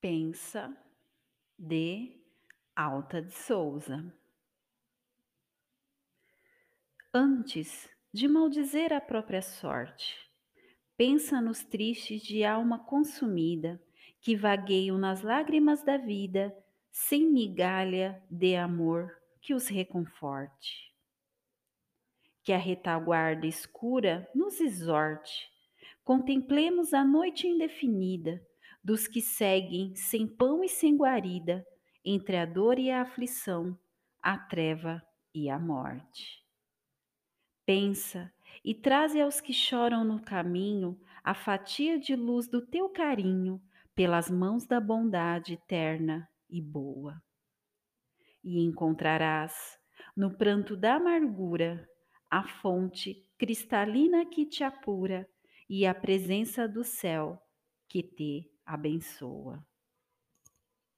Pensa de Alta de Souza. Antes de maldizer a própria sorte, pensa nos tristes de alma consumida que vagueiam nas lágrimas da vida, sem migalha de amor que os reconforte. Que a retaguarda escura nos exorte, contemplemos a noite indefinida dos que seguem sem pão e sem guarida, entre a dor e a aflição, a treva e a morte. Pensa e traze aos que choram no caminho a fatia de luz do teu carinho, pelas mãos da bondade eterna e boa. E encontrarás, no pranto da amargura, a fonte cristalina que te apura e a presença do céu que te abençoa.